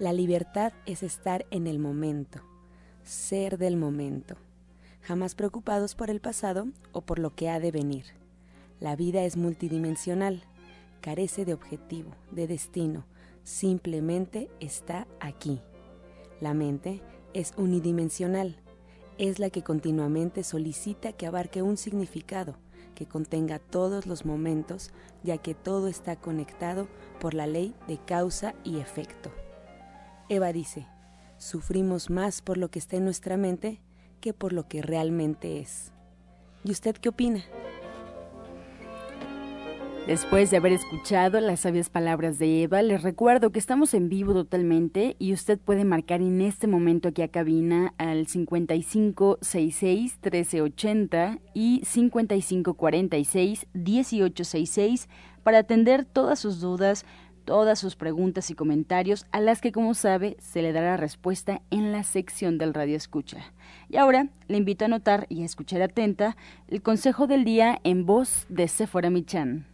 La libertad es estar en el momento, ser del momento, jamás preocupados por el pasado o por lo que ha de venir. La vida es multidimensional, carece de objetivo, de destino, simplemente está aquí. La mente es unidimensional, es la que continuamente solicita que abarque un significado, que contenga todos los momentos, ya que todo está conectado por la ley de causa y efecto. Eva dice, sufrimos más por lo que está en nuestra mente que por lo que realmente es. ¿Y usted qué opina? Después de haber escuchado las sabias palabras de Eva, les recuerdo que estamos en vivo totalmente y usted puede marcar en este momento aquí a cabina al 5566-1380 y 5546-1866 para atender todas sus dudas, todas sus preguntas y comentarios a las que, como sabe, se le dará respuesta en la sección del Radio Escucha. Y ahora le invito a anotar y a escuchar atenta el consejo del día en voz de Sephora Michan.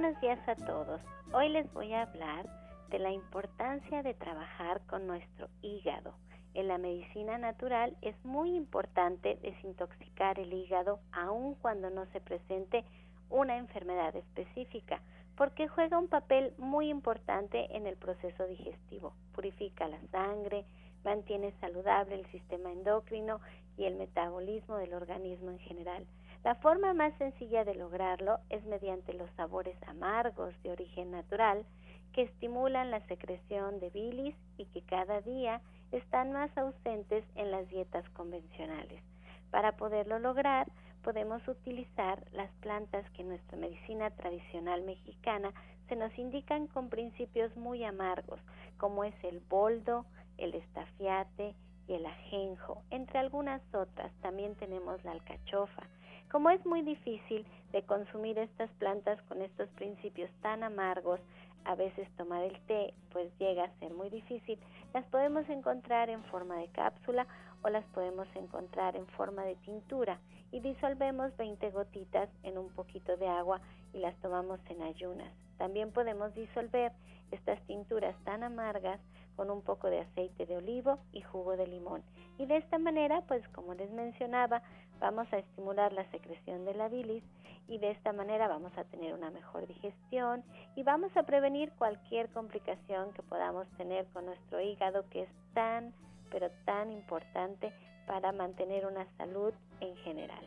buenos días a todos. Hoy les voy a hablar de la importancia de trabajar con nuestro hígado. En la medicina natural es muy importante desintoxicar el hígado aun cuando no se presente una enfermedad específica, porque juega un papel muy importante en el proceso digestivo. Purifica la sangre, mantiene saludable el sistema endocrino y el metabolismo del organismo en general. La forma más sencilla de lograrlo es mediante los sabores amargos de origen natural que estimulan la secreción de bilis y que cada día están más ausentes en las dietas convencionales. Para poderlo lograr, podemos utilizar las plantas que en nuestra medicina tradicional mexicana se nos indican con principios muy amargos, como es el boldo, el estafiate y el ajenjo, entre algunas otras. También tenemos la alcachofa. Como es muy difícil de consumir estas plantas con estos principios tan amargos, a veces tomar el té pues llega a ser muy difícil, las podemos encontrar en forma de cápsula o las podemos encontrar en forma de tintura y disolvemos 20 gotitas en un poquito de agua y las tomamos en ayunas. También podemos disolver estas tinturas tan amargas con un poco de aceite de olivo y jugo de limón. Y de esta manera, pues como les mencionaba, vamos a estimular la secreción de la bilis y de esta manera vamos a tener una mejor digestión y vamos a prevenir cualquier complicación que podamos tener con nuestro hígado que es tan, pero tan importante para mantener una salud en general.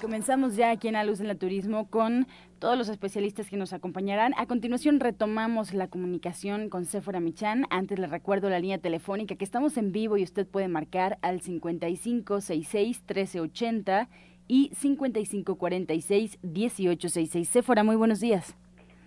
Comenzamos ya aquí en La Luz del Turismo con todos los especialistas que nos acompañarán. A continuación retomamos la comunicación con Sephora Michan. Antes les recuerdo la línea telefónica que estamos en vivo y usted puede marcar al 5566 1380 y 5546 1866. Sephora, muy buenos días.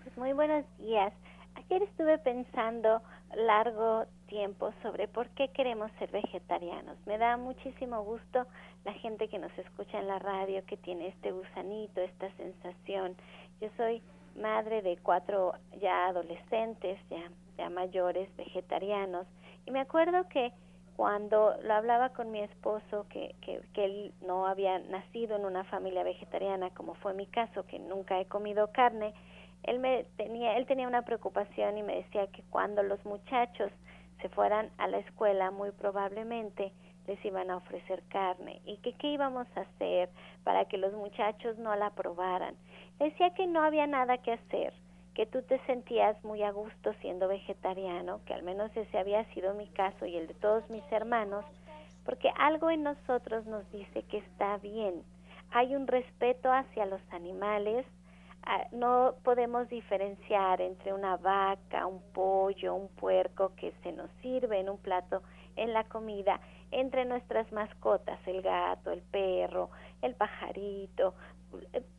Pues muy buenos días. Ayer estuve pensando largo tiempo sobre por qué queremos ser vegetarianos. Me da muchísimo gusto la gente que nos escucha en la radio, que tiene este gusanito, esta sensación. Yo soy madre de cuatro ya adolescentes, ya, ya mayores, vegetarianos, y me acuerdo que cuando lo hablaba con mi esposo, que, que, que él no había nacido en una familia vegetariana, como fue mi caso, que nunca he comido carne, él me tenía él tenía una preocupación y me decía que cuando los muchachos se fueran a la escuela muy probablemente iban a ofrecer carne y que qué íbamos a hacer para que los muchachos no la probaran. Decía que no había nada que hacer, que tú te sentías muy a gusto siendo vegetariano, que al menos ese había sido mi caso y el de todos mis hermanos, porque algo en nosotros nos dice que está bien. Hay un respeto hacia los animales, Ah, no podemos diferenciar entre una vaca, un pollo, un puerco que se nos sirve en un plato en la comida, entre nuestras mascotas, el gato, el perro, el pajarito.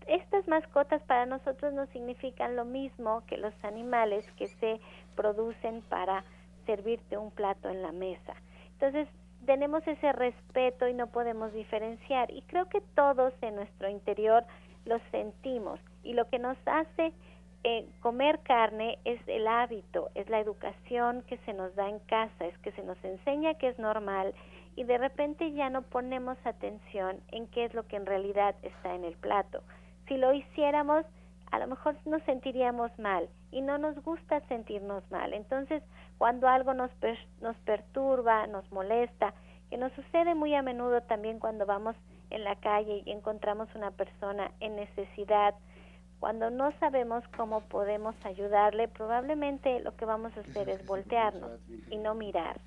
Estas mascotas para nosotros no significan lo mismo que los animales que se producen para servirte un plato en la mesa. Entonces, tenemos ese respeto y no podemos diferenciar. Y creo que todos en nuestro interior lo sentimos y lo que nos hace eh, comer carne es el hábito, es la educación que se nos da en casa, es que se nos enseña que es normal y de repente ya no ponemos atención en qué es lo que en realidad está en el plato. Si lo hiciéramos, a lo mejor nos sentiríamos mal y no nos gusta sentirnos mal. Entonces, cuando algo nos, nos perturba, nos molesta, que nos sucede muy a menudo también cuando vamos en la calle y encontramos una persona en necesidad, cuando no sabemos cómo podemos ayudarle, probablemente lo que vamos a hacer es voltearnos y no mirar.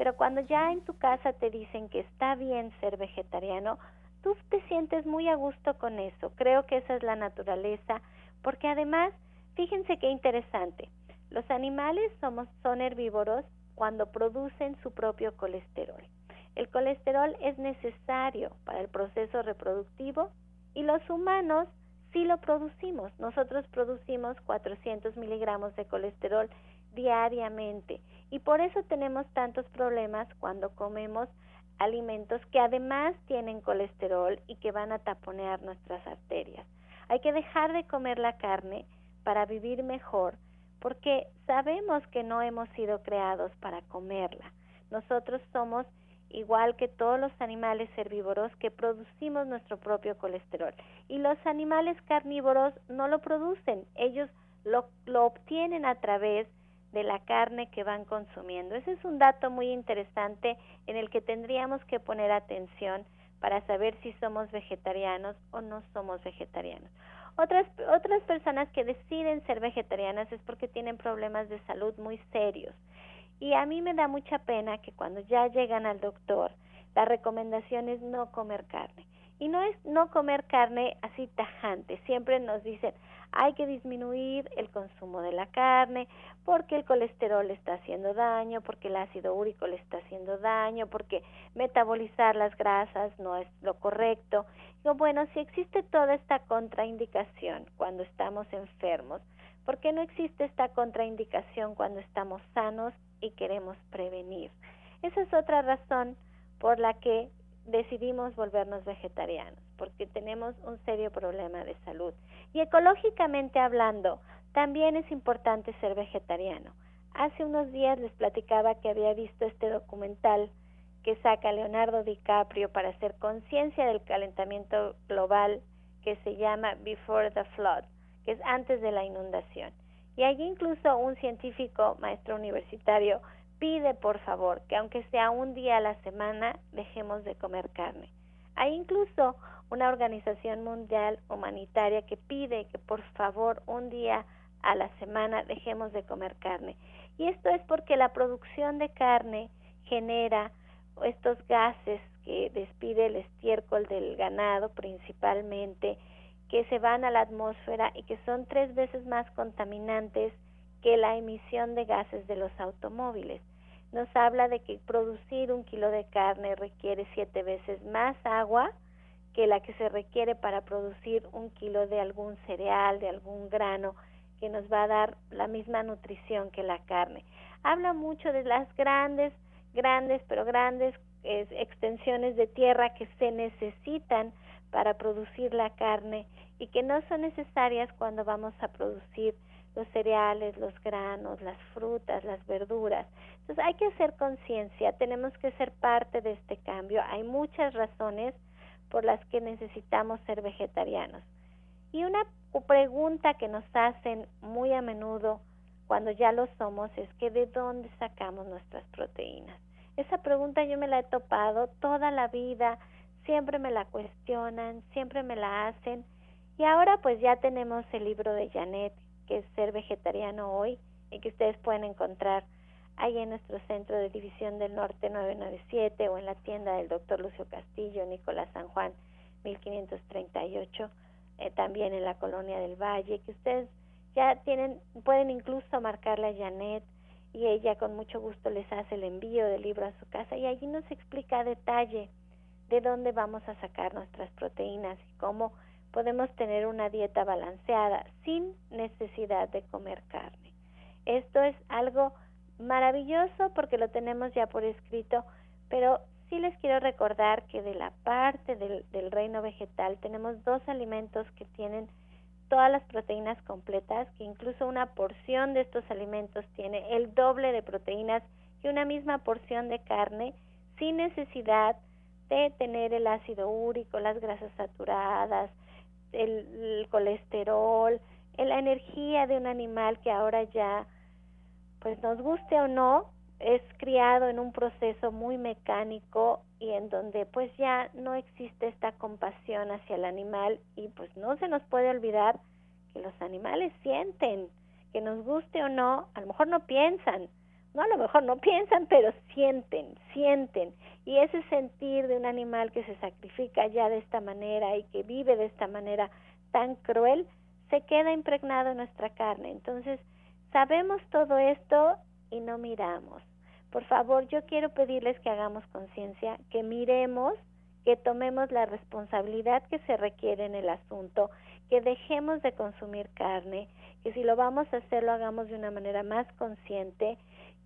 Pero cuando ya en tu casa te dicen que está bien ser vegetariano, tú te sientes muy a gusto con eso. Creo que esa es la naturaleza, porque además, fíjense qué interesante. Los animales somos, son herbívoros cuando producen su propio colesterol. El colesterol es necesario para el proceso reproductivo y los humanos sí lo producimos. Nosotros producimos 400 miligramos de colesterol diariamente y por eso tenemos tantos problemas cuando comemos alimentos que además tienen colesterol y que van a taponear nuestras arterias. Hay que dejar de comer la carne para vivir mejor porque sabemos que no hemos sido creados para comerla. Nosotros somos igual que todos los animales herbívoros que producimos nuestro propio colesterol. Y los animales carnívoros no lo producen, ellos lo, lo obtienen a través de la carne que van consumiendo. Ese es un dato muy interesante en el que tendríamos que poner atención para saber si somos vegetarianos o no somos vegetarianos. Otras, otras personas que deciden ser vegetarianas es porque tienen problemas de salud muy serios y a mí me da mucha pena que cuando ya llegan al doctor, la recomendación es no comer carne. Y no es no comer carne así tajante. Siempre nos dicen, hay que disminuir el consumo de la carne porque el colesterol le está haciendo daño, porque el ácido úrico le está haciendo daño, porque metabolizar las grasas no es lo correcto. Digo, bueno, si existe toda esta contraindicación cuando estamos enfermos, ¿por qué no existe esta contraindicación cuando estamos sanos y queremos prevenir. Esa es otra razón por la que decidimos volvernos vegetarianos, porque tenemos un serio problema de salud. Y ecológicamente hablando, también es importante ser vegetariano. Hace unos días les platicaba que había visto este documental que saca Leonardo DiCaprio para hacer conciencia del calentamiento global que se llama Before the Flood, que es antes de la inundación. Y allí incluso un científico, maestro universitario, pide por favor que aunque sea un día a la semana, dejemos de comer carne. Hay incluso una organización mundial humanitaria que pide que por favor un día a la semana dejemos de comer carne. Y esto es porque la producción de carne genera estos gases que despide el estiércol del ganado principalmente, que se van a la atmósfera y que son tres veces más contaminantes que la emisión de gases de los automóviles. Nos habla de que producir un kilo de carne requiere siete veces más agua que la que se requiere para producir un kilo de algún cereal, de algún grano, que nos va a dar la misma nutrición que la carne. Habla mucho de las grandes, grandes, pero grandes extensiones de tierra que se necesitan para producir la carne y que no son necesarias cuando vamos a producir los cereales, los granos, las frutas, las verduras. Entonces hay que hacer conciencia, tenemos que ser parte de este cambio. Hay muchas razones por las que necesitamos ser vegetarianos. Y una pregunta que nos hacen muy a menudo cuando ya lo somos es que de dónde sacamos nuestras proteínas. Esa pregunta yo me la he topado toda la vida, siempre me la cuestionan, siempre me la hacen y ahora pues ya tenemos el libro de Janet, que es Ser Vegetariano Hoy, y que ustedes pueden encontrar ahí en nuestro centro de División del Norte 997 o en la tienda del doctor Lucio Castillo, Nicolás San Juan 1538, eh, también en la colonia del Valle, que ustedes ya tienen, pueden incluso marcarle a Janet y ella con mucho gusto les hace el envío del libro a su casa y allí nos explica a detalle de dónde vamos a sacar nuestras proteínas y cómo podemos tener una dieta balanceada sin necesidad de comer carne. Esto es algo maravilloso porque lo tenemos ya por escrito, pero sí les quiero recordar que de la parte del, reino vegetal tenemos dos alimentos que tienen todas las proteínas completas, que incluso una porción de estos alimentos tiene el doble de proteínas que una misma porción de carne sin necesidad de tener el ácido úrico, las grasas saturadas, el colesterol, la energía de un animal que ahora ya pues nos guste o no, es criado en un proceso muy mecánico y en donde pues ya no existe esta compasión hacia el animal y pues no se nos puede olvidar que los animales sienten, que nos guste o no, a lo mejor no piensan, no a lo mejor no piensan, pero sienten, sienten. Y ese sentir de un animal que se sacrifica ya de esta manera y que vive de esta manera tan cruel, se queda impregnado en nuestra carne. Entonces, Sabemos todo esto y no miramos. Por favor, yo quiero pedirles que hagamos conciencia, que miremos, que tomemos la responsabilidad que se requiere en el asunto, que dejemos de consumir carne, que si lo vamos a hacer lo hagamos de una manera más consciente,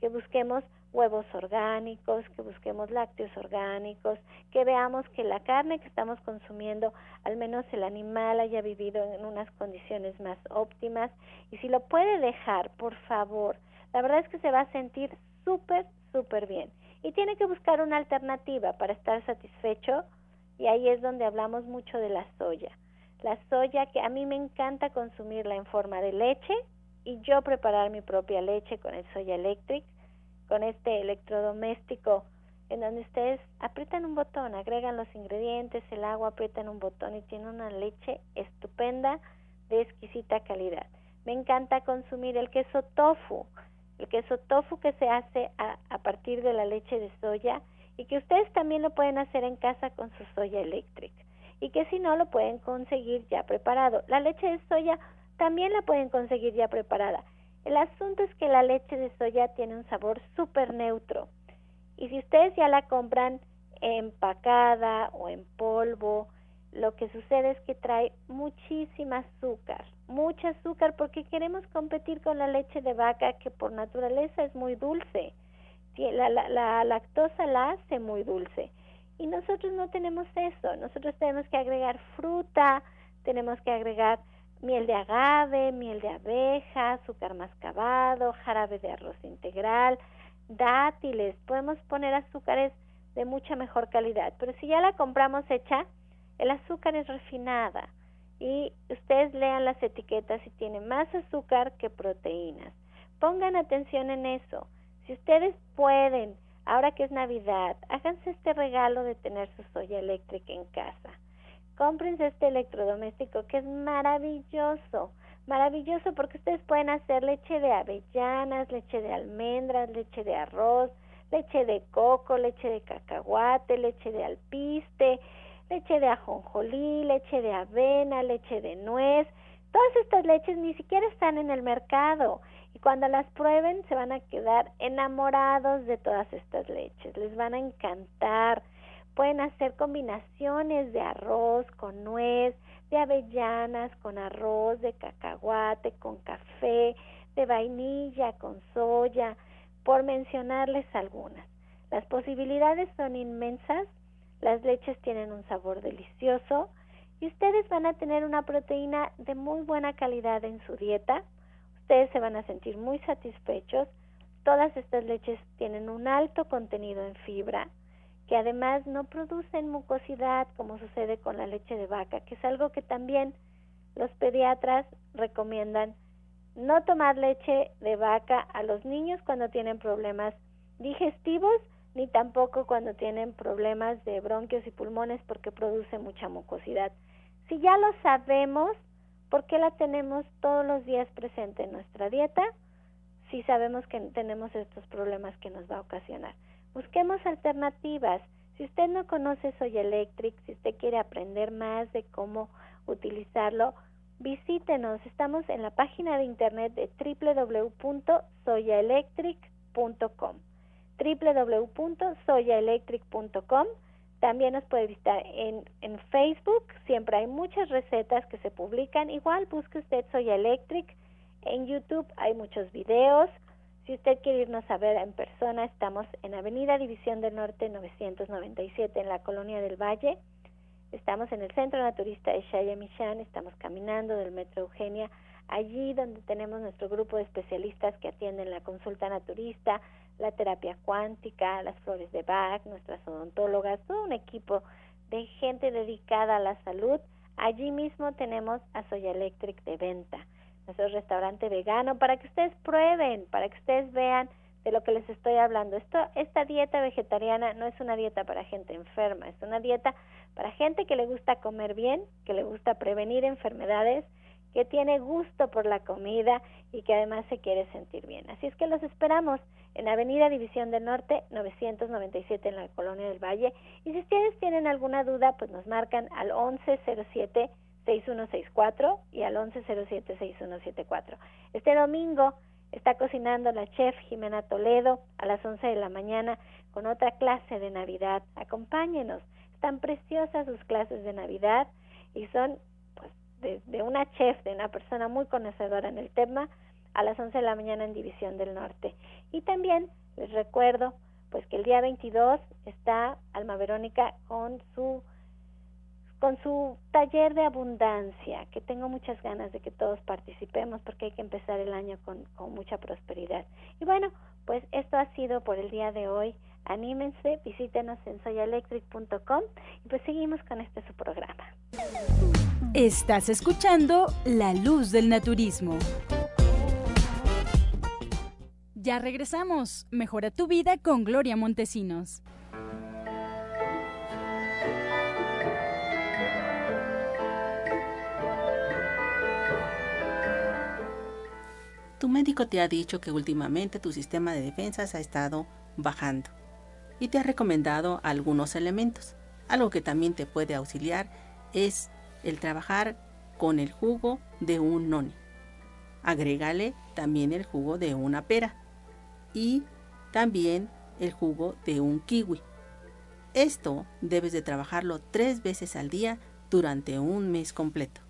que busquemos huevos orgánicos, que busquemos lácteos orgánicos, que veamos que la carne que estamos consumiendo, al menos el animal haya vivido en unas condiciones más óptimas. Y si lo puede dejar, por favor, la verdad es que se va a sentir súper, súper bien. Y tiene que buscar una alternativa para estar satisfecho. Y ahí es donde hablamos mucho de la soya. La soya que a mí me encanta consumirla en forma de leche y yo preparar mi propia leche con el soya electric con este electrodoméstico en donde ustedes aprietan un botón, agregan los ingredientes, el agua, aprietan un botón y tienen una leche estupenda de exquisita calidad. Me encanta consumir el queso tofu, el queso tofu que se hace a, a partir de la leche de soya y que ustedes también lo pueden hacer en casa con su soya eléctrica y que si no lo pueden conseguir ya preparado. La leche de soya también la pueden conseguir ya preparada. El asunto es que la leche de soya tiene un sabor súper neutro. Y si ustedes ya la compran empacada o en polvo, lo que sucede es que trae muchísima azúcar, mucha azúcar porque queremos competir con la leche de vaca que por naturaleza es muy dulce. La, la, la lactosa la hace muy dulce. Y nosotros no tenemos eso, nosotros tenemos que agregar fruta, tenemos que agregar miel de agave, miel de abeja, azúcar mascabado, jarabe de arroz integral, dátiles, podemos poner azúcares de mucha mejor calidad, pero si ya la compramos hecha, el azúcar es refinada y ustedes lean las etiquetas y tiene más azúcar que proteínas. Pongan atención en eso. Si ustedes pueden, ahora que es Navidad, háganse este regalo de tener su soya eléctrica en casa cómprense este electrodoméstico que es maravilloso, maravilloso porque ustedes pueden hacer leche de avellanas, leche de almendras, leche de arroz, leche de coco, leche de cacahuate, leche de alpiste, leche de ajonjolí, leche de avena, leche de nuez. Todas estas leches ni siquiera están en el mercado y cuando las prueben se van a quedar enamorados de todas estas leches, les van a encantar. Pueden hacer combinaciones de arroz con nuez, de avellanas con arroz, de cacahuate con café, de vainilla con soya, por mencionarles algunas. Las posibilidades son inmensas, las leches tienen un sabor delicioso y ustedes van a tener una proteína de muy buena calidad en su dieta. Ustedes se van a sentir muy satisfechos. Todas estas leches tienen un alto contenido en fibra, que además no producen mucosidad como sucede con la leche de vaca, que es algo que también los pediatras recomiendan no tomar leche de vaca a los niños cuando tienen problemas digestivos ni tampoco cuando tienen problemas de bronquios y pulmones porque produce mucha mucosidad. Si ya lo sabemos, ¿por qué la tenemos todos los días presente en nuestra dieta? Si sabemos que tenemos estos problemas que nos va a ocasionar. Busquemos alternativas. Si usted no conoce Soy Electric, si usted quiere aprender más de cómo utilizarlo, visítenos. Estamos en la página de internet de www.soyaelectric.com www.soyaelectric.com también nos puede visitar en, en Facebook, siempre hay muchas recetas que se publican. Igual busque usted Soya Electric. En YouTube hay muchos videos, si usted quiere irnos a ver en persona, estamos en Avenida División del Norte 997 en la Colonia del Valle. Estamos en el Centro Naturista de Shayamishan, estamos caminando del Metro Eugenia, allí donde tenemos nuestro grupo de especialistas que atienden la consulta naturista, la terapia cuántica, las flores de Bach, nuestras odontólogas, todo un equipo de gente dedicada a la salud. Allí mismo tenemos a Soya Electric de venta nuestro restaurante vegano, para que ustedes prueben, para que ustedes vean de lo que les estoy hablando. Esto, esta dieta vegetariana no es una dieta para gente enferma, es una dieta para gente que le gusta comer bien, que le gusta prevenir enfermedades, que tiene gusto por la comida y que además se quiere sentir bien. Así es que los esperamos en Avenida División del Norte 997 en la Colonia del Valle. Y si ustedes tienen alguna duda, pues nos marcan al 1107 6164 y al 1107-6174. Este domingo está cocinando la chef Jimena Toledo a las 11 de la mañana con otra clase de Navidad. Acompáñenos. Están preciosas sus clases de Navidad y son pues, de, de una chef, de una persona muy conocedora en el tema, a las 11 de la mañana en División del Norte. Y también les recuerdo pues que el día 22 está Alma Verónica con su con su taller de abundancia, que tengo muchas ganas de que todos participemos porque hay que empezar el año con, con mucha prosperidad. Y bueno, pues esto ha sido por el día de hoy. Anímense, visítenos en soyaelectric.com y pues seguimos con este su programa. Estás escuchando La Luz del Naturismo. Ya regresamos. Mejora tu vida con Gloria Montesinos. Tu médico te ha dicho que últimamente tu sistema de defensas ha estado bajando y te ha recomendado algunos elementos. Algo que también te puede auxiliar es el trabajar con el jugo de un noni. Agrégale también el jugo de una pera y también el jugo de un kiwi. Esto debes de trabajarlo tres veces al día durante un mes completo.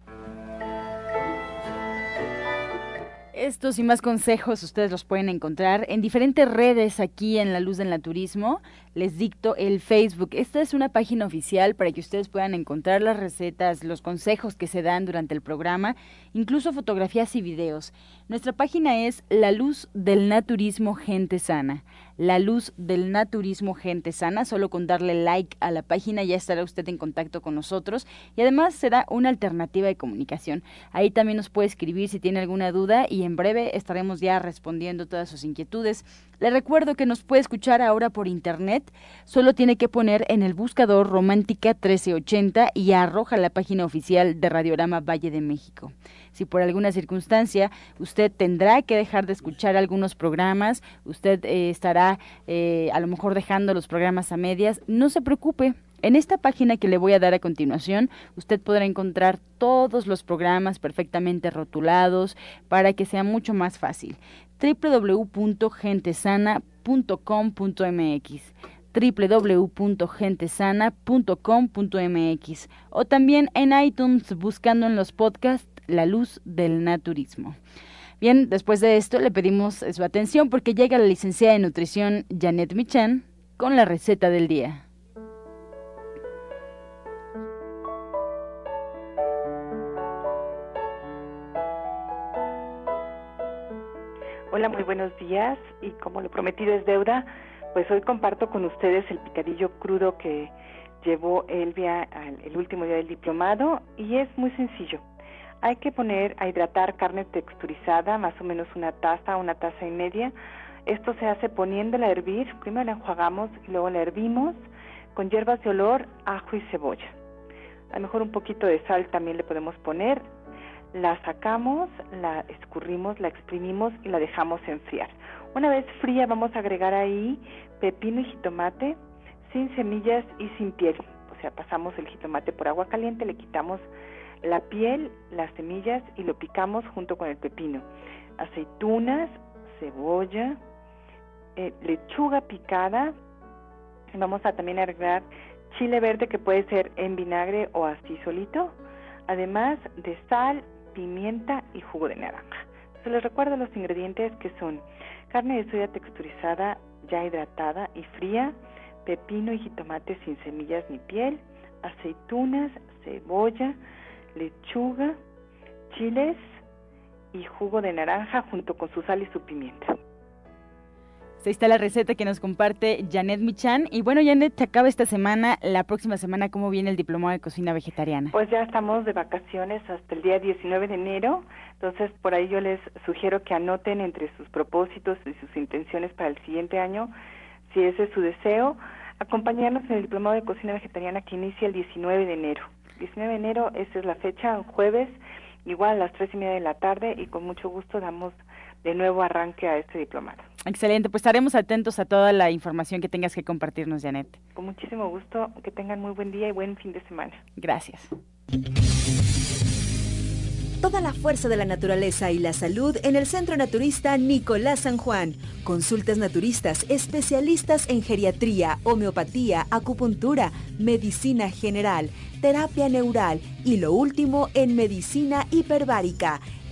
Estos y más consejos ustedes los pueden encontrar en diferentes redes aquí en La Luz del Naturismo. Les dicto el Facebook. Esta es una página oficial para que ustedes puedan encontrar las recetas, los consejos que se dan durante el programa, incluso fotografías y videos. Nuestra página es La Luz del Naturismo Gente Sana. La Luz del Naturismo Gente Sana. Solo con darle like a la página ya estará usted en contacto con nosotros y además será una alternativa de comunicación. Ahí también nos puede escribir si tiene alguna duda y en breve estaremos ya respondiendo todas sus inquietudes. Le recuerdo que nos puede escuchar ahora por internet, solo tiene que poner en el buscador Romántica 1380 y arroja la página oficial de Radiorama Valle de México. Si por alguna circunstancia usted tendrá que dejar de escuchar algunos programas, usted eh, estará eh, a lo mejor dejando los programas a medias, no se preocupe, en esta página que le voy a dar a continuación, usted podrá encontrar todos los programas perfectamente rotulados para que sea mucho más fácil. www.gentesana.com.mx www.gentesana.com.mx o también en iTunes buscando en los podcasts La Luz del Naturismo. Bien, después de esto le pedimos su atención porque llega la licenciada de nutrición Janet Michan con la receta del día. Hola, muy buenos días y como lo prometido es deuda, pues hoy comparto con ustedes el picadillo crudo que llevó Elvia el último día del diplomado y es muy sencillo. Hay que poner a hidratar carne texturizada, más o menos una taza, una taza y media. Esto se hace poniéndola a hervir, primero la enjuagamos y luego la hervimos con hierbas de olor, ajo y cebolla. A lo mejor un poquito de sal también le podemos poner la sacamos, la escurrimos, la exprimimos y la dejamos enfriar. Una vez fría vamos a agregar ahí pepino y jitomate sin semillas y sin piel. O sea, pasamos el jitomate por agua caliente, le quitamos la piel, las semillas y lo picamos junto con el pepino. Aceitunas, cebolla, eh, lechuga picada. Vamos a también agregar chile verde que puede ser en vinagre o así solito. Además de sal, pimienta y jugo de naranja. Se les recuerdo los ingredientes que son carne de soya texturizada ya hidratada y fría, pepino y jitomate sin semillas ni piel, aceitunas, cebolla, lechuga, chiles y jugo de naranja junto con su sal y su pimienta. Ahí está la receta que nos comparte Janet Michan. Y bueno, Janet, se acaba esta semana. La próxima semana, ¿cómo viene el diplomado de cocina vegetariana? Pues ya estamos de vacaciones hasta el día 19 de enero. Entonces, por ahí yo les sugiero que anoten entre sus propósitos y sus intenciones para el siguiente año, si ese es su deseo, acompañarnos en el diplomado de cocina vegetariana que inicia el 19 de enero. 19 de enero, esa es la fecha, jueves, igual a las tres y media de la tarde, y con mucho gusto damos de nuevo arranque a este diplomado. Excelente, pues estaremos atentos a toda la información que tengas que compartirnos, Janet. Con muchísimo gusto, que tengan muy buen día y buen fin de semana. Gracias. Toda la fuerza de la naturaleza y la salud en el Centro Naturista Nicolás San Juan. Consultas naturistas, especialistas en geriatría, homeopatía, acupuntura, medicina general, terapia neural y lo último en medicina hiperbárica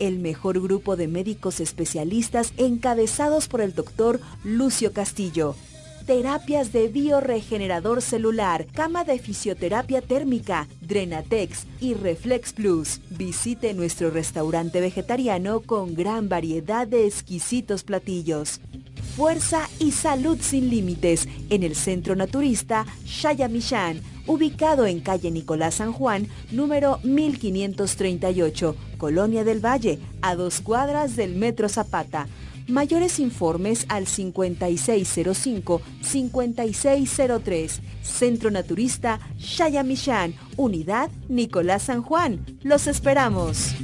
el mejor grupo de médicos especialistas encabezados por el doctor Lucio Castillo. Terapias de bioregenerador celular, cama de fisioterapia térmica, Drenatex y Reflex Plus. Visite nuestro restaurante vegetariano con gran variedad de exquisitos platillos. Fuerza y salud sin límites en el Centro Naturista Shayamishan ubicado en calle Nicolás San Juan, número 1538, Colonia del Valle, a dos cuadras del Metro Zapata. Mayores informes al 5605-5603. Centro Naturista Shayamishan, Unidad Nicolás San Juan. Los esperamos.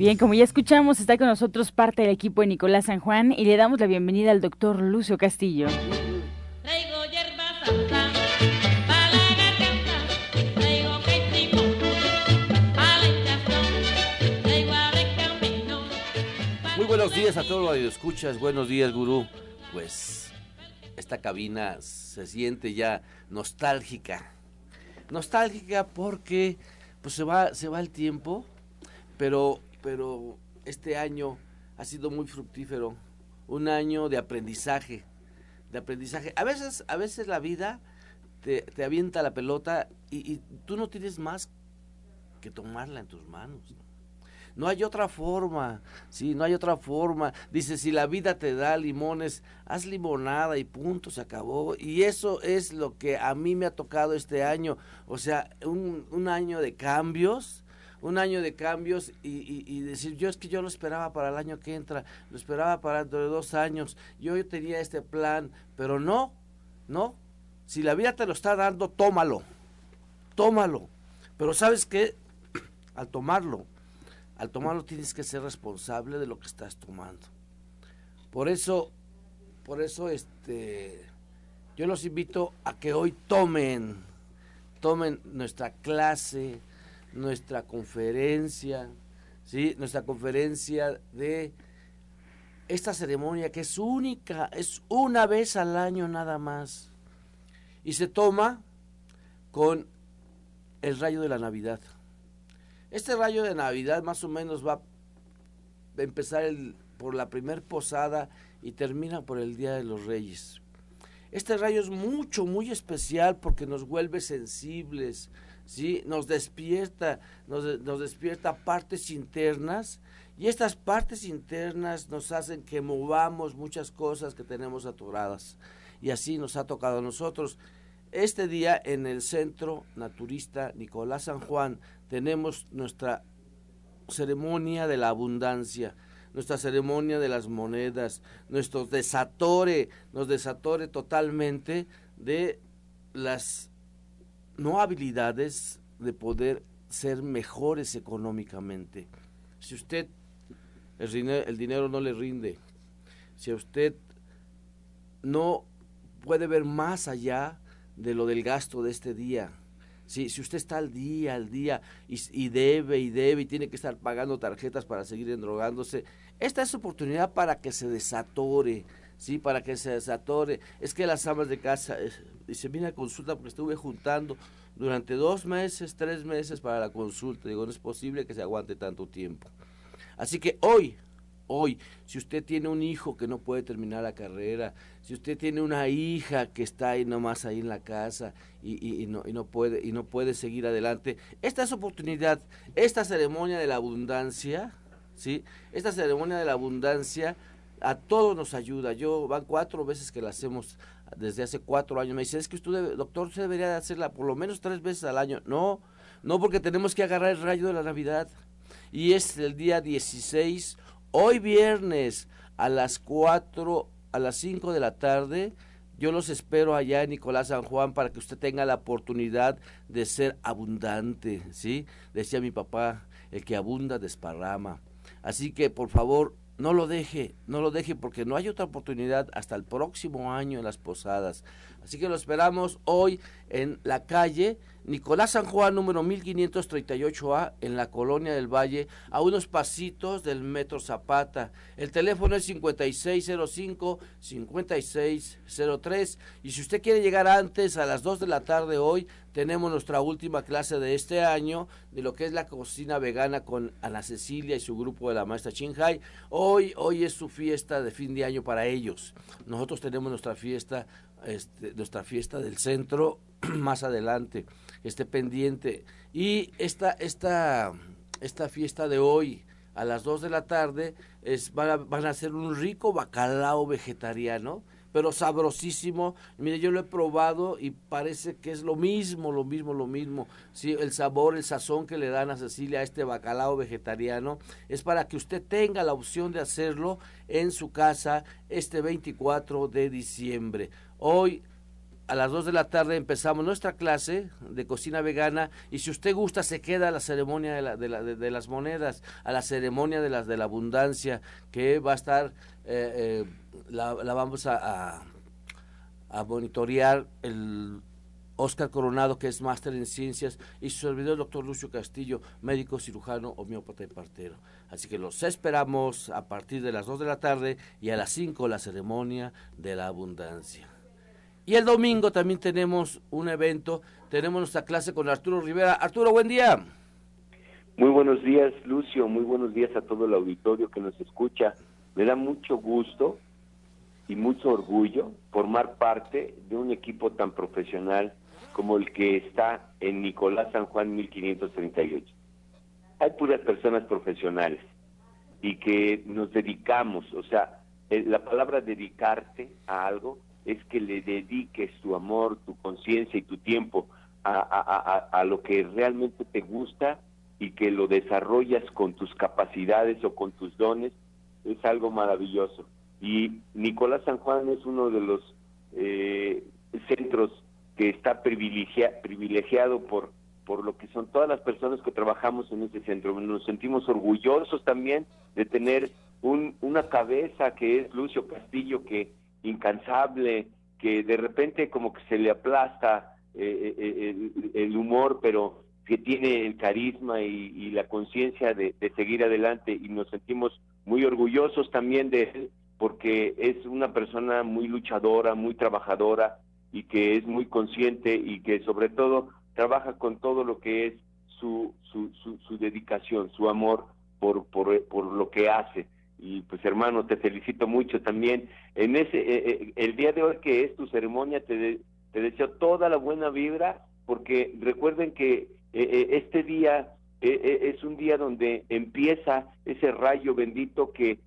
Bien, como ya escuchamos, está con nosotros parte del equipo de Nicolás San Juan y le damos la bienvenida al doctor Lucio Castillo. buenos días a todos los escuchas. Buenos días, gurú. Pues esta cabina se siente ya nostálgica. Nostálgica porque pues se va se va el tiempo, pero pero este año ha sido muy fructífero, un año de aprendizaje, de aprendizaje. A veces, a veces la vida te, te avienta la pelota y, y, tú no tienes más que tomarla en tus manos. No hay otra forma, sí, no hay otra forma. Dice, si la vida te da limones, haz limonada y punto, se acabó. Y eso es lo que a mí me ha tocado este año. O sea, un, un año de cambios, un año de cambios y, decir, yo es que yo lo esperaba para el año que entra, lo esperaba para dentro de dos años, yo tenía este plan, pero no, no. Si la vida te lo está dando, tómalo, tómalo. Pero sabes que al tomarlo, al tomarlo tienes que ser responsable de lo que estás tomando. Por eso, por eso este, yo los invito a que hoy tomen, tomen nuestra clase, nuestra conferencia, ¿sí? nuestra conferencia de esta ceremonia que es única, es una vez al año nada más. Y se toma con el rayo de la Navidad. Este rayo de Navidad más o menos va a empezar por la primer posada y termina por el Día de los Reyes. Este rayo es mucho, muy especial porque nos vuelve sensibles, ¿sí? nos despierta, nos, despierta partes internas y estas partes internas nos hacen que movamos muchas cosas que tenemos atoradas. Y así nos ha tocado a nosotros. Este día en el Centro Naturista Nicolás San Juan tenemos nuestra ceremonia de la abundancia, nuestra ceremonia de las monedas, nuestro desatore, nos desatore totalmente de las no habilidades de poder ser mejores económicamente. Si usted el, el dinero no le rinde, si usted no puede ver más allá de lo del gasto de este día. Si, si usted está al día, al día, y, debe y debe y tiene que estar pagando tarjetas para seguir endrogándose, esta es oportunidad para que se desatore, ¿sí? Para que se desatore. Es que las amas de casa, y se viene a consulta porque estuve juntando durante dos meses, tres meses para la consulta. Digo, no es posible que se aguante tanto tiempo. Así que hoy, hoy, si usted tiene un hijo que no puede terminar la carrera, si usted tiene una hija que está ahí nomás ahí en la casa y, no, y no, puede, y no puede seguir adelante, esta es oportunidad, esta ceremonia de la abundancia, ¿sí? Esta ceremonia de la abundancia a todos nos ayuda. Yo van cuatro veces que la hacemos desde hace cuatro años. Me dice, es que usted, doctor, usted debería hacerla por lo menos tres veces al año. No, no porque tenemos que agarrar el rayo de la Navidad. Y es el día 16 Hoy viernes a las 4, a las 5 de la tarde, yo los espero allá en Nicolás San Juan para que usted tenga la oportunidad de ser abundante, ¿sí? Decía mi papá, el que abunda desparrama. Así que por favor, no lo deje, no lo deje porque no hay otra oportunidad hasta el próximo año en las posadas. Así que lo esperamos hoy en la calle Nicolás San Juan, número 1538A, en la Colonia del Valle, a unos pasitos del Metro Zapata. El teléfono es 5605-5603. Y si usted quiere llegar antes, a las 2 de la tarde hoy, tenemos nuestra última clase de este año, de lo que es la cocina vegana con Ana Cecilia y su grupo de la maestra Chinghai. Hoy, hoy es su fiesta de fin de año para ellos. Nosotros tenemos nuestra fiesta, este, nuestra fiesta del centro más adelante esté pendiente. Y esta, esta, esta fiesta de hoy, a las 2 de la tarde, es, van, a, van a hacer un rico bacalao vegetariano, pero sabrosísimo. Mire, yo lo he probado y parece que es lo mismo, lo mismo, lo mismo. Sí, el sabor, el sazón que le dan a Cecilia a este bacalao vegetariano es para que usted tenga la opción de hacerlo en su casa este 24 de diciembre. Hoy a las 2 de la tarde empezamos nuestra clase de cocina vegana y si usted gusta se queda a la ceremonia de, la, de, de, las monedas, a la ceremonia de, las, de la abundancia que va a estar, eh, eh, la, vamos a, a, monitorear el Oscar Coronado, que es máster en ciencias, y su servidor, el doctor Lucio Castillo, médico cirujano, homeópata y partero. Así que los esperamos a partir de las 2 de la tarde y a las 5 la ceremonia de la abundancia. Y el domingo también tenemos un evento, tenemos nuestra clase con Arturo Rivera. Arturo, buen día. Muy buenos días, Lucio. Muy buenos días a todo el auditorio que nos escucha. Me da mucho gusto y mucho orgullo formar parte de un equipo tan profesional como el que está en Nicolás San Juan 1538. Hay puras personas profesionales y que nos dedicamos, o sea, la palabra dedicarte a algo es que le dediques tu amor, tu conciencia y tu tiempo a, lo que realmente te gusta y que lo desarrollas con tus capacidades o con tus dones, es algo maravilloso. Y Nicolás San Juan es uno de los eh, centros que está privilegiado por, por lo que son todas las personas que trabajamos en ese centro. Nos sentimos orgullosos también de tener un, una cabeza que es Lucio Castillo, que incansable, que de repente como que se le aplasta eh, eh, el, humor, pero que tiene el carisma y, la conciencia de, seguir adelante y nos sentimos muy orgullosos también de él porque es una persona muy luchadora, muy trabajadora y que es muy consciente y que sobre todo trabaja con todo lo que es su, su, su, dedicación, su amor por, por, por, lo que hace. Y pues hermano, te felicito mucho también. En ese, eh, eh, el día de hoy que es tu ceremonia, te, te deseo toda la buena vibra, porque recuerden que eh, este día es un día donde empieza ese rayo bendito que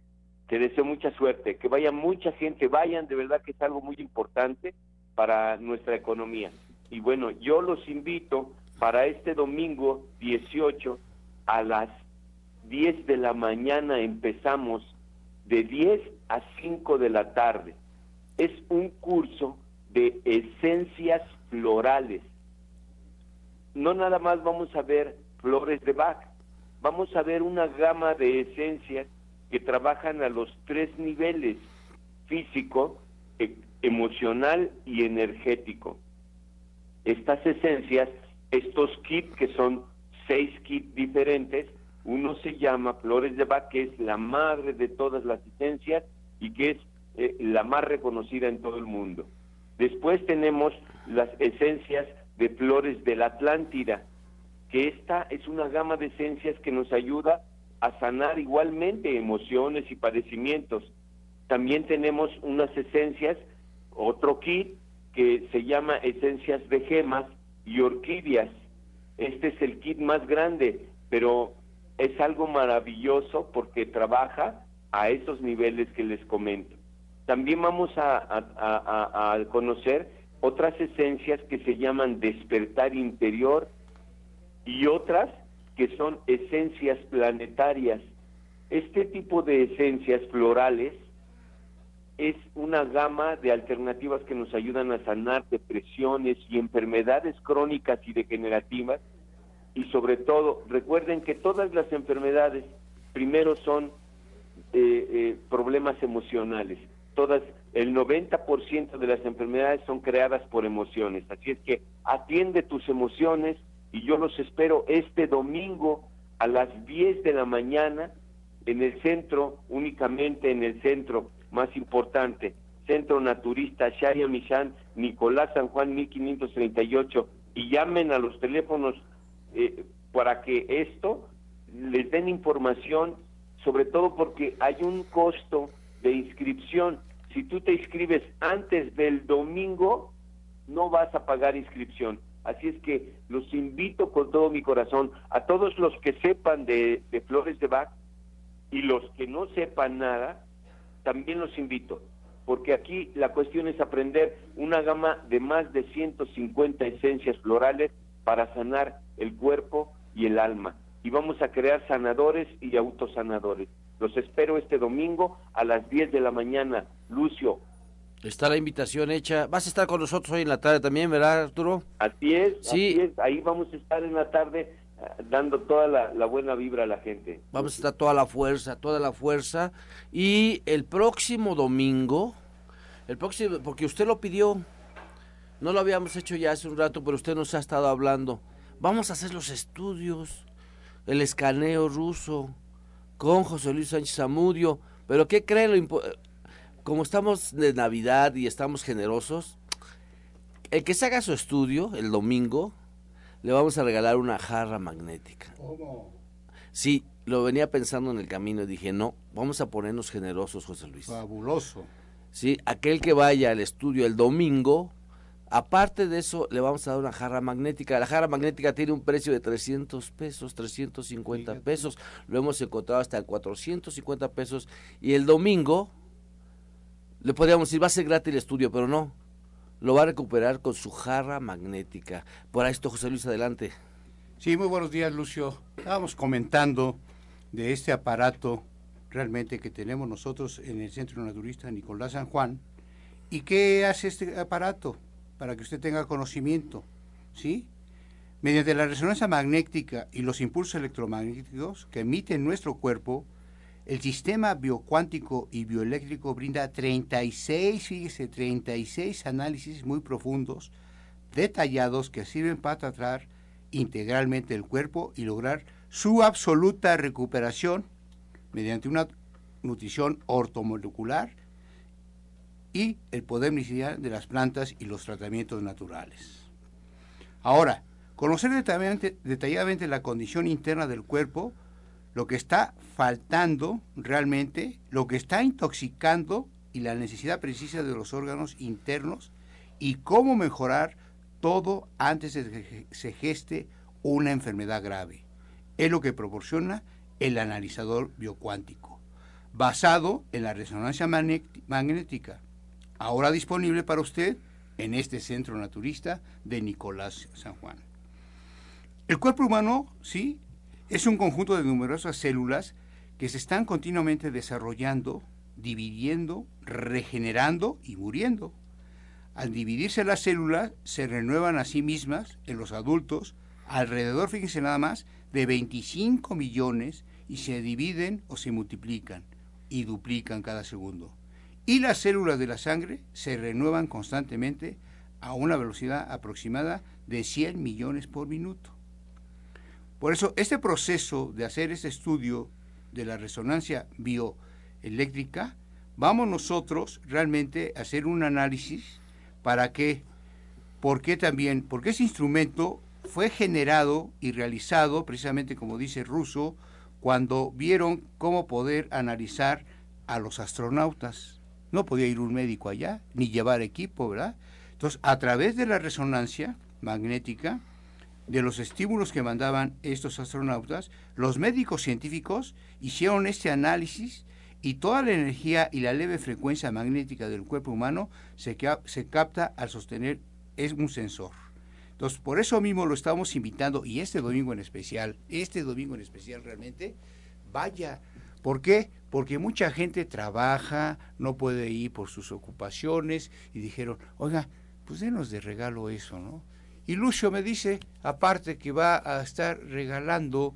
te deseo mucha suerte, que vaya mucha gente, vayan, de verdad que es algo muy importante para nuestra economía. Y bueno, yo los invito para este domingo 18 a las 10 de la mañana empezamos de 10 a 5 de la tarde. Es un curso de esencias florales. No nada más vamos a ver flores de Bach, vamos a ver una gama de esencias que trabajan a los tres niveles, físico, e emocional y energético. Estas esencias, estos kits, que son seis kits diferentes, uno se llama Flores de Bach, que es la madre de todas las esencias y que es eh, la más reconocida en todo el mundo. Después tenemos las esencias de Flores de la Atlántida, que esta es una gama de esencias que nos ayuda a sanar igualmente emociones y padecimientos. También tenemos unas esencias, otro kit que se llama esencias de gemas y orquídeas. Este es el kit más grande, pero es algo maravilloso porque trabaja a esos niveles que les comento. También vamos a, a conocer otras esencias que se llaman despertar interior y otras que son esencias planetarias. Este tipo de esencias florales es una gama de alternativas que nos ayudan a sanar depresiones y enfermedades crónicas y degenerativas. Y sobre todo, recuerden que todas las enfermedades primero son eh, eh, problemas emocionales. Todas, el 90% de las enfermedades son creadas por emociones. Así es que atiende tus emociones, y yo los espero este domingo a las 10 de la mañana en el centro, únicamente en el centro más importante, Centro Naturista Sharia Michan, Nicolás San Juan 1538, y llamen a los teléfonos eh, para que esto les den información, sobre todo porque hay un costo de inscripción. Si tú te inscribes antes del domingo, no vas a pagar inscripción. Así es que los invito con todo mi corazón a todos los que sepan de, flores de Bach y los que no sepan nada, también los invito, porque aquí la cuestión es aprender una gama de más de 150 esencias florales para sanar el cuerpo y el alma. Y vamos a crear sanadores y autosanadores. Los espero este domingo a las 10 de la mañana. Lucio, Está la invitación hecha. Vas a estar con nosotros hoy en la tarde también, ¿verdad, Arturo? Así es, sí. es. Ahí vamos a estar en la tarde eh, dando toda la, buena vibra a la gente. Vamos a estar toda la fuerza, toda la fuerza. Y el próximo domingo, el próximo, porque usted lo pidió, no lo habíamos hecho ya hace un rato, pero usted nos ha estado hablando. Vamos a hacer los estudios, el escaneo ruso, con José Luis Sánchez Zamudio. Pero ¿qué creen? Lo como estamos de Navidad y estamos generosos, el que se haga su estudio el domingo, le vamos a regalar una jarra magnética. ¿Cómo? Sí, lo venía pensando en el camino y dije, no, vamos a ponernos generosos, José Luis. Fabuloso. ¿sí? Aquel que vaya al estudio el domingo, aparte de eso, le vamos a dar una jarra magnética. La jarra magnética tiene un precio de 300 pesos, 350 pesos. Lo hemos encontrado hasta en 450 pesos. Y el domingo, le podríamos decir, va a ser gratis el estudio, pero no. Lo va a recuperar con su jarra magnética. Por esto, José Luis, adelante. Sí, muy buenos días, Lucio. Estábamos comentando de este aparato realmente que tenemos nosotros en el Centro Naturista Nicolás San Juan. ¿Y qué hace este aparato? Para que usted tenga conocimiento, ¿sí? Mediante la resonancia magnética y los impulsos electromagnéticos que emite nuestro cuerpo, el sistema biocuántico y bioeléctrico brinda 36, fíjese, 36 análisis muy profundos, detallados, que sirven para tratar integralmente el cuerpo y lograr su absoluta recuperación mediante una nutrición ortomolecular y el poder medicinal de las plantas y los tratamientos naturales. Ahora, conocer detalladamente, la condición interna del cuerpo, lo que está faltando realmente, lo que está intoxicando y la necesidad precisa de los órganos internos y cómo mejorar todo antes de que se geste una enfermedad grave. Es lo que proporciona el analizador biocuántico, basado en la resonancia magnética, ahora disponible para usted en este centro naturista de Nicolás San Juan. El cuerpo humano, sí, es un conjunto de numerosas células que se están continuamente desarrollando, dividiendo, regenerando y muriendo. Al dividirse las células, se renuevan a sí mismas en los adultos alrededor, fíjense nada más, de 25 millones y se dividen o se multiplican y duplican cada segundo. Y las células de la sangre se renuevan constantemente a una velocidad aproximada de 100 millones por minuto. Por eso, este proceso de hacer este estudio de la resonancia bioeléctrica, vamos nosotros realmente a hacer un análisis para que, ¿por qué también? Porque ese instrumento fue generado y realizado, precisamente como dice Russo, cuando vieron cómo poder analizar a los astronautas. No podía ir un médico allá, ni llevar equipo, ¿verdad? Entonces, a través de la resonancia magnética, de los estímulos que mandaban estos astronautas, los médicos científicos hicieron este análisis y toda la energía y la leve frecuencia magnética del cuerpo humano se, capta al sostener es un sensor. Entonces, por eso mismo lo estamos invitando, y este domingo en especial, este domingo en especial realmente, vaya. ¿Por qué? Porque mucha gente trabaja, no puede ir por sus ocupaciones, y dijeron, oiga, pues denos de regalo eso, ¿no? Y Lucio me dice, aparte, que va a estar regalando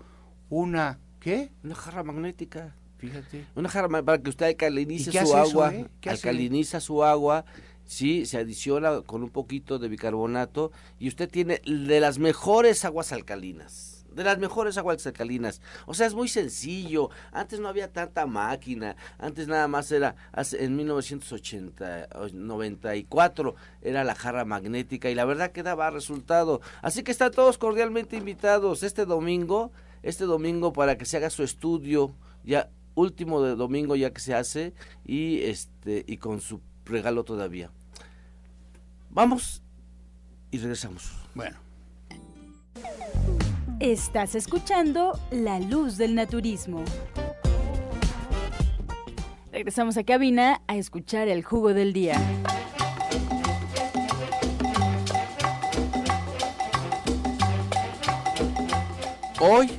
una, ¿qué? Una jarra magnética. Fíjate. Una jarra para que usted alcalinice su agua, eh? alcaliniza su agua sí, se adiciona con un poquito de bicarbonato y usted tiene de las mejores aguas alcalinas de las mejores aguas alcalinas. O sea, es muy sencillo. Antes no había tanta máquina. Antes nada más era, en 1980, 94, era la jarra magnética y la verdad que daba resultado. Así que están todos cordialmente invitados este domingo, este domingo para que se haga su estudio, ya último de domingo ya que se hace y este y con su regalo todavía. Vamos y regresamos. Bueno. Estás escuchando La Luz del Naturismo. Regresamos a cabina a escuchar el jugo del día. Hoy,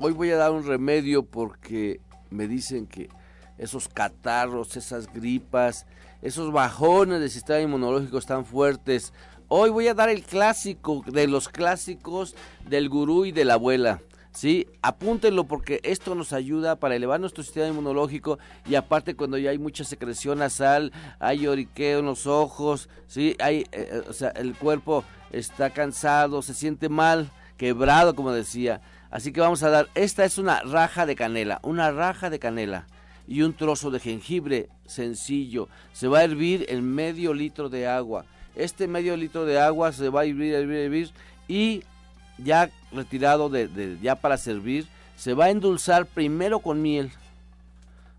hoy voy a dar un remedio porque me dicen que esos catarros, esas gripas, esos bajones del sistema inmunológico están fuertes. Hoy voy a dar el clásico de los clásicos del gurú y de la abuela. ¿sí? Apúntenlo porque esto nos ayuda para elevar nuestro sistema inmunológico y aparte cuando ya hay mucha secreción nasal, hay lloriqueo en los ojos, ¿sí? Hay, eh, eh, o sea, el cuerpo está cansado, se siente mal, quebrado como decía. Así que vamos a dar, esta es una raja de canela, una raja de canela y un trozo de jengibre sencillo. Se va a hervir en medio litro de agua. Este medio litro de agua se va a hervir, hervir, hervir y ya retirado de, ya para servir, se va a endulzar primero con miel.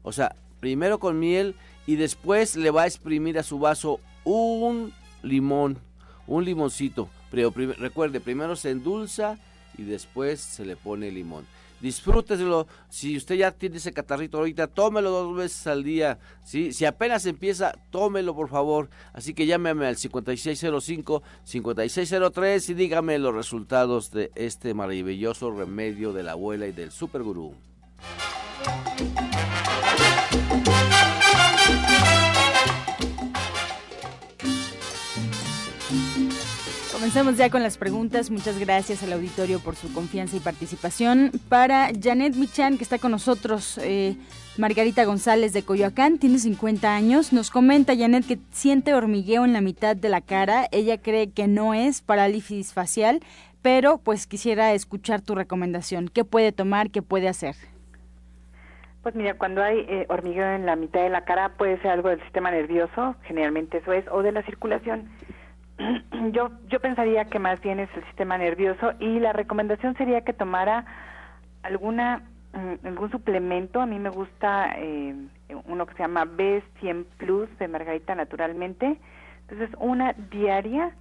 O sea, primero con miel y después le va a exprimir a su vaso un limón, un limoncito. Pero recuerde, primero se endulza y después se le pone limón. Disfrúteselo. Si usted ya tiene ese catarrito ahorita, tómelo dos veces al día. Si apenas empieza, tómelo por favor. Así que llámeme al 5605-5603 y dígame los resultados de este maravilloso remedio de la abuela y del super Comenzamos ya con las preguntas. Muchas gracias al auditorio por su confianza y participación. Para Janet Michan, que está con nosotros, eh, Margarita González de Coyoacán, tiene 50 años. Nos comenta Janet que siente hormigueo en la mitad de la cara. Ella cree que no es parálisis facial, pero pues quisiera escuchar tu recomendación. ¿Qué puede tomar? ¿Qué puede hacer? Pues mira, cuando hay eh, hormigueo en la mitad de la cara puede ser algo del sistema nervioso, generalmente eso es, o de la circulación yo, yo pensaría que más bien es el sistema nervioso y la recomendación sería que tomara alguna mm, algún suplemento. A mí me gusta eh, uno que se llama B100 Plus de Margarita Naturalmente. Entonces, una diaria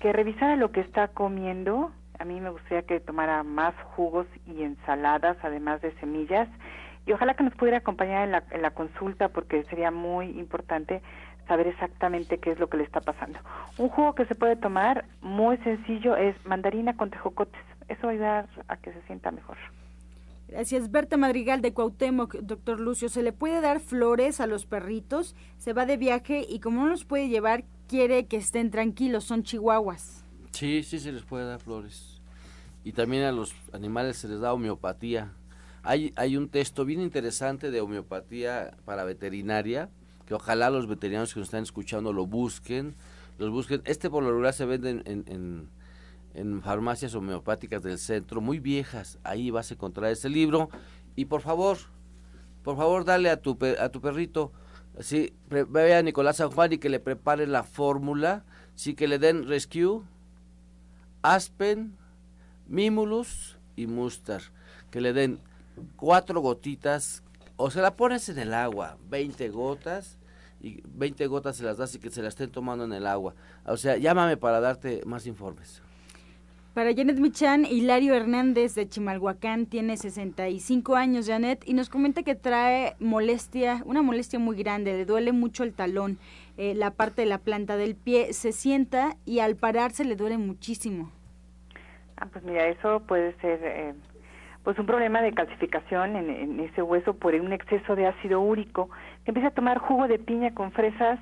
que revisara lo que está comiendo. A mí me gustaría que tomara más jugos y ensaladas, además de semillas. Y ojalá que nos pudiera acompañar en la, en la consulta porque sería muy importante saber exactamente qué es lo que le está pasando. Un jugo que se puede tomar muy sencillo es mandarina con tejocotes. Eso va a ayudar a que se sienta mejor. Gracias. Berta Madrigal de Cuauhtémoc, doctor Lucio. ¿Se le puede dar flores a los perritos? Se va de viaje y como no los puede llevar, quiere que estén tranquilos. Son chihuahuas. Sí, sí se les puede dar flores. Y también a los animales se les da homeopatía. Hay, hay un texto bien interesante de homeopatía para veterinaria ojalá los veterinarios que nos están escuchando lo busquen, los busquen. Este por lo regular se vende en, farmacias homeopáticas del centro, muy viejas, ahí vas a encontrar ese libro. Y por favor, por favor, dale a tu, a tu perrito, sí, ve a Nicolás San Juan y que le prepare la fórmula, sí, que le den Rescue, Aspen, Mimulus y Mustar, que le den cuatro gotitas. O se la pones en el agua, 20 gotas, y 20 gotas se las das y que se las estén tomando en el agua. O sea, llámame para darte más informes. Para Janet Michan, Hilario Hernández de Chimalhuacán tiene 65 años, Janet, y nos comenta que trae molestia, una molestia muy grande, le duele mucho el talón, eh, la parte de la planta del pie, se sienta y al pararse le duele muchísimo. Ah, pues mira, eso puede ser eh, pues un problema de calcificación en, ese hueso por un exceso de ácido úrico, que empiece a tomar jugo de piña con fresas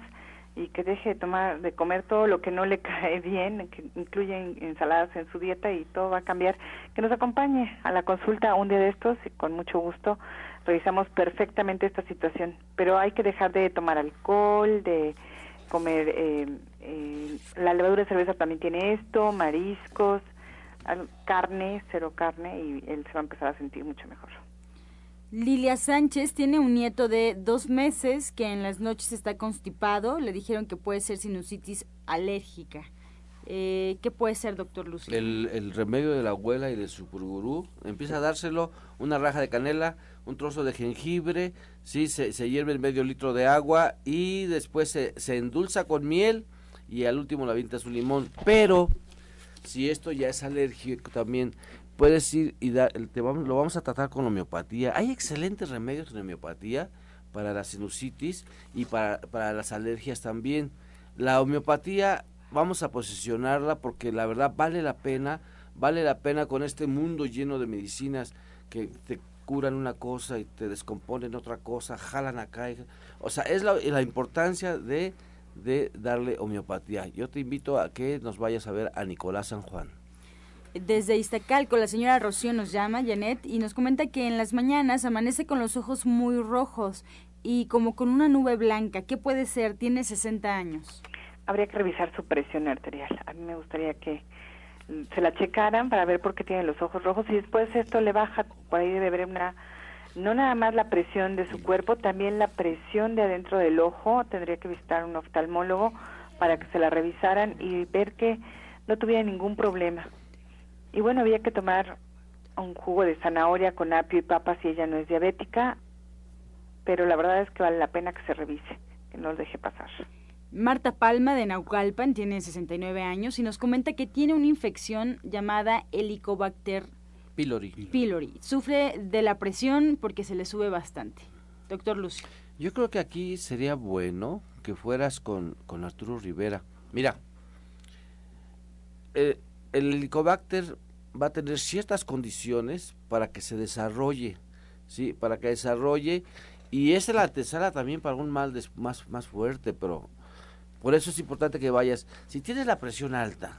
y que deje de tomar de comer todo lo que no le cae bien, que incluye ensaladas en su dieta y todo va a cambiar, que nos acompañe a la consulta un día de estos y con mucho gusto revisamos perfectamente esta situación, pero hay que dejar de tomar alcohol, de comer eh, eh, la levadura de cerveza también tiene esto, mariscos, carne, cero carne y él se va a empezar a sentir mucho mejor. Lilia Sánchez tiene un nieto de dos meses que en las noches está constipado. Le dijeron que puede ser sinusitis alérgica. Eh, ¿Qué puede ser, doctor Lucio? El, remedio de la abuela y de su gurú empieza a dárselo una raja de canela, un trozo de jengibre, sí, se, se hierve en medio litro de agua y después se, se endulza con miel y al último la avienta su limón. Pero si esto ya es alérgico también, puedes ir y dar, te lo vamos a tratar con homeopatía. Hay excelentes remedios en homeopatía para la sinusitis y para, para las alergias también. La homeopatía vamos a posicionarla porque la verdad vale la pena, vale la pena con este mundo lleno de medicinas que te curan una cosa y te descomponen otra cosa, jalan acá. o sea, es la importancia de de darle homeopatía. Yo te invito a que nos vayas a ver a Nicolás San Juan. Desde Iztacalco, la señora Rocío nos llama, Janet, y nos comenta que en las mañanas amanece con los ojos muy rojos y como con una nube blanca. ¿Qué puede ser? Tiene 60 años. Habría que revisar su presión arterial. A mí me gustaría que se la checaran para ver por qué tiene los ojos rojos y después esto le baja, por ahí debe haber una no nada más la presión de su cuerpo, también la presión de adentro del ojo. Tendría que visitar un oftalmólogo para que se la revisaran y ver que no tuviera ningún problema. Y bueno, había que tomar un jugo de zanahoria con apio y papa si ella no es diabética, pero la verdad es que vale la pena que se revise, que no lo deje pasar. Marta Palma de Naucalpan tiene 69 años y nos comenta que tiene una infección llamada Helicobacter pylori. pylori. Sufre de la presión porque se le sube bastante. Doctor Lucio. Yo creo que aquí sería bueno que fueras con, con Arturo Rivera. Mira, eh, el Helicobacter va a tener ciertas condiciones para que se desarrolle, ¿sí? Para que desarrolle y esa es la antesala también para un mal más, más fuerte, pero por eso es importante que vayas. Si tienes la presión alta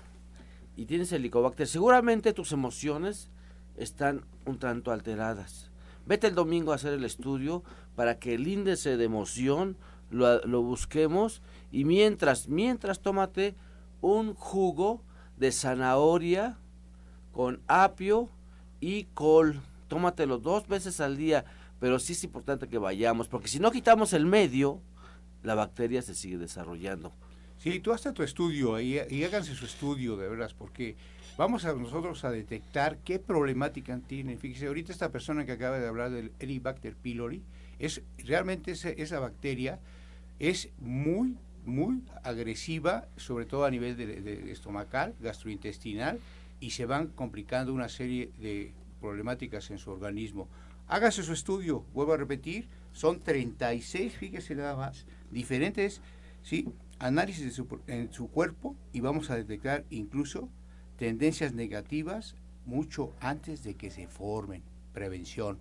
y tienes helicobacter, seguramente tus emociones están un tanto alteradas. Vete el domingo a hacer el estudio para que el índice de emoción lo, lo busquemos y mientras, mientras tómate un jugo de zanahoria con apio y col. Tómatelo dos veces al día, pero sí es importante que vayamos, porque si no quitamos el medio, la bacteria se sigue desarrollando. Sí, tú hasta tu estudio y, y háganse su estudio de veras, porque vamos a nosotros a detectar qué problemática tiene. Fíjese, ahorita esta persona que acaba de hablar del Helicobacter pylori, es realmente esa, bacteria es muy, muy agresiva, sobre todo a nivel de, de estomacal, gastrointestinal, y se van complicando una serie de problemáticas en su organismo. Hágase su estudio, vuelvo a repetir, son 36, fíjese nada más, diferentes ¿sí? análisis de su, en su cuerpo y vamos a detectar incluso tendencias negativas mucho antes de que se formen. Prevención,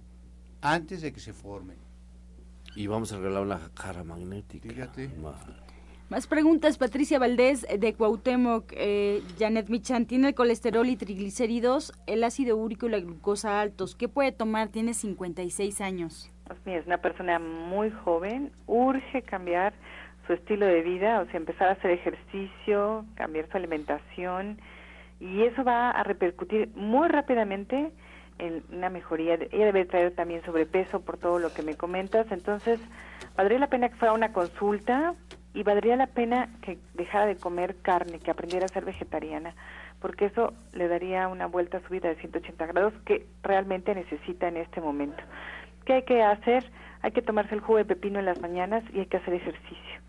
antes de que se formen. Y vamos a arreglar una cara magnética. Fíjate. Más preguntas, Patricia Valdés de Cuauhtémoc, eh, Janet Michan, tiene el colesterol y triglicéridos, el ácido úrico y la glucosa altos. ¿Qué puede tomar? Tiene 56 años. Pues mira, es una persona muy joven, urge cambiar su estilo de vida, o sea, empezar a hacer ejercicio, cambiar su alimentación, y eso va a repercutir muy rápidamente en una mejoría. Ella debe traer también sobrepeso por todo lo que me comentas, entonces valdría la pena que fuera una consulta y valdría la pena que dejara de comer carne, que aprendiera a ser vegetariana, porque eso le daría una vuelta a su vida de 180 grados que realmente necesita en este momento. ¿Qué hay que hacer? Hay que tomarse el jugo de pepino en las mañanas y hay que hacer ejercicio.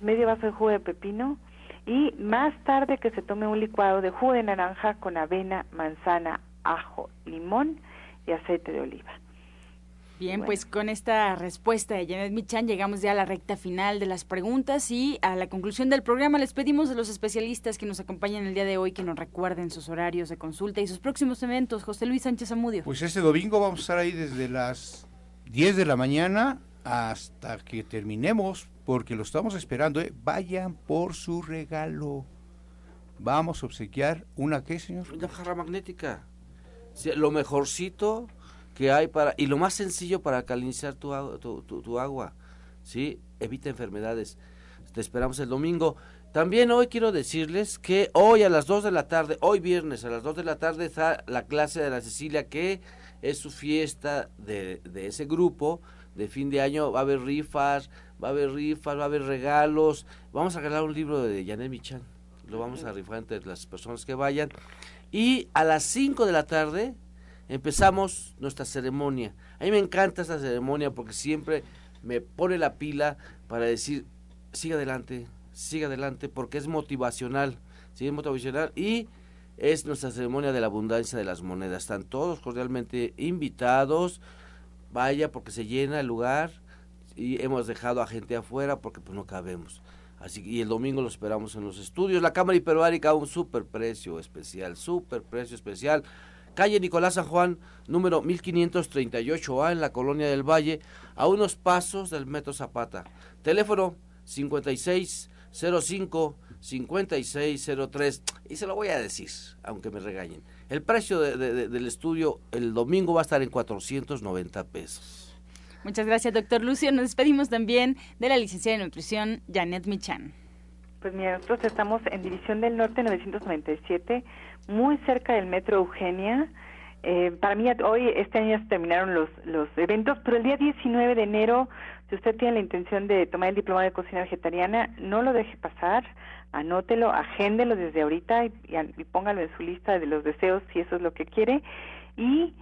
Medio vaso de jugo de pepino y más tarde que se tome un licuado de jugo de naranja con avena, manzana, ajo, limón y aceite de oliva. Bien, pues con esta respuesta de Janet Michan llegamos ya a la recta final de las preguntas y a la conclusión del programa. Les pedimos a los especialistas que nos acompañan el día de hoy que nos recuerden sus horarios de consulta y sus próximos eventos. José Luis Sánchez Amudio. Pues este domingo vamos a estar ahí desde las 10 de la mañana hasta que terminemos, porque lo estamos esperando. ¿eh? Vayan por su regalo. Vamos a obsequiar una, ¿qué, señor? Una jarra magnética. lo mejorcito que hay para y lo más sencillo para calinizar tu, tu, agua, ¿sí? Evita enfermedades. Te esperamos el domingo. También hoy quiero decirles que hoy a las 2 de la tarde, hoy viernes a las 2 de la tarde está la clase de la Cecilia, que es su fiesta de, de ese grupo de fin de año. Va a haber rifas, va a haber rifas, va a haber regalos. Vamos a regalar un libro de Janet Michan. Lo vamos a rifar entre las personas que vayan. Y a las 5 de la tarde empezamos nuestra ceremonia. A mí me encanta esta ceremonia porque siempre me pone la pila para decir, siga adelante, siga adelante, porque es motivacional, ¿sí? es motivacional y es nuestra ceremonia de la abundancia de las monedas. Están todos cordialmente invitados, vaya porque se llena el lugar y hemos dejado a gente afuera porque pues no cabemos. Así que y el domingo lo esperamos en los estudios. La Cámara Hiperbárica, un super precio especial, super precio especial calle Nicolás San Juan, número 1538A, en la Colonia del Valle, a unos pasos del Metro Zapata. Teléfono 5605-5603. Y se lo voy a decir, aunque me regañen. El precio del estudio el domingo va a estar en 490 pesos. Muchas gracias, doctor Lucio. Nos despedimos también de la licenciada de nutrición, Janet Michan. Pues mira, nosotros estamos en División del Norte 997 muy cerca del Metro Eugenia. Eh, para mí hoy, este año se terminaron los, los eventos, pero el día 19 de enero, si usted tiene la intención de tomar el diploma de cocina vegetariana, no lo deje pasar, anótelo, agéndelo desde ahorita y, y, póngalo en su lista de los deseos si eso es lo que quiere. Y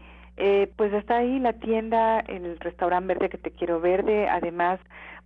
Eh, pues está ahí la tienda, el restaurante verde que te quiero verde, además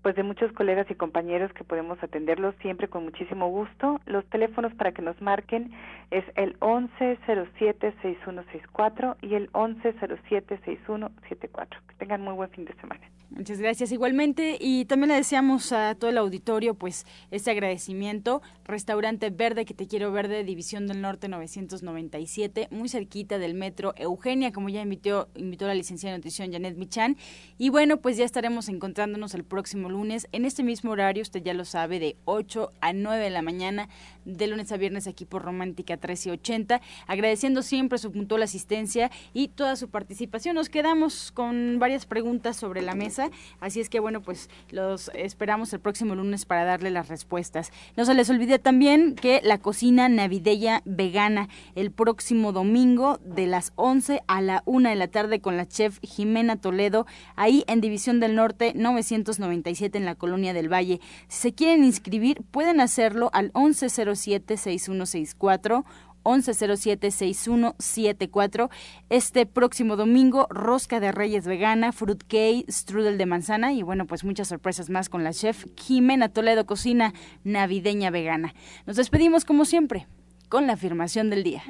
pues de muchos colegas y compañeros que podemos atenderlos siempre con muchísimo gusto. Los teléfonos para que nos marquen es el 1107-6164 y el 1107-6174. Que tengan muy buen fin de semana. Muchas gracias igualmente y también le deseamos a todo el auditorio pues este agradecimiento. Restaurante Verde que te quiero verde, División del Norte 997, muy cerquita del metro Eugenia, como ya invitó, invitó la licenciada de nutrición Janet Michan. Y bueno, pues ya estaremos encontrándonos el próximo lunes en este mismo horario, usted ya lo sabe, de 8 a 9 de la mañana, de lunes a viernes aquí por Romántica 1380. Agradeciendo siempre su puntual asistencia y toda su participación. Nos quedamos con varias preguntas sobre la mesa Así es que bueno, pues los esperamos el próximo lunes para darle las respuestas. No se les olvide también que la cocina navideña vegana el próximo domingo de las 11 a la 1 de la tarde con la chef Jimena Toledo, ahí en División del Norte 997 en la Colonia del Valle. Si se quieren inscribir, pueden hacerlo al 1107 6164 1107-6174. Este próximo domingo, rosca de reyes vegana, fruit cake, strudel de manzana y bueno, pues muchas sorpresas más con la chef Jimena Toledo Cocina Navideña Vegana. Nos despedimos como siempre con la afirmación del día.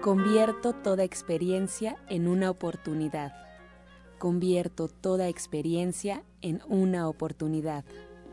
Convierto toda experiencia en una oportunidad. Convierto toda experiencia en una oportunidad.